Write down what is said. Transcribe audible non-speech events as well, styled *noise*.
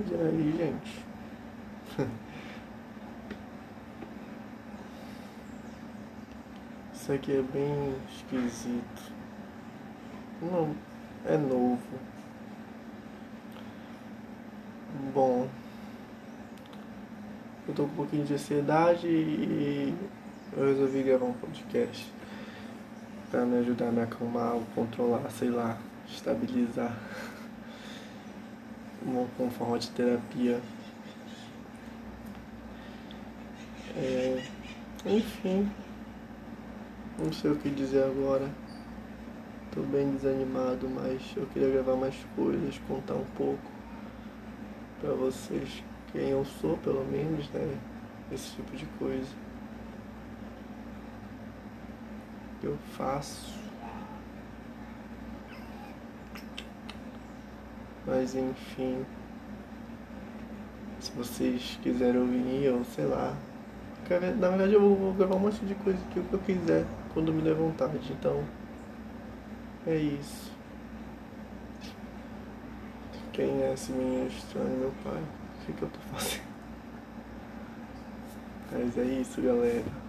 E aí, gente? Isso aqui é bem esquisito. Não, é novo. Bom, eu tô com um pouquinho de ansiedade e eu resolvi gravar um podcast para me ajudar a me acalmar, ou controlar, sei lá, estabilizar. Uma, forma de terapia. É, enfim, não sei o que dizer agora. Tô bem desanimado, mas eu queria gravar mais coisas, contar um pouco para vocês quem eu sou, pelo menos, né? Esse tipo de coisa. Eu faço. Mas enfim. Se vocês quiserem ouvir, ou sei lá. Na verdade eu vou gravar um monte de coisa que eu quiser quando me der vontade, então. É isso. Quem é esse menino estranho, meu pai? O que, que eu tô fazendo? *laughs* Mas é isso, galera.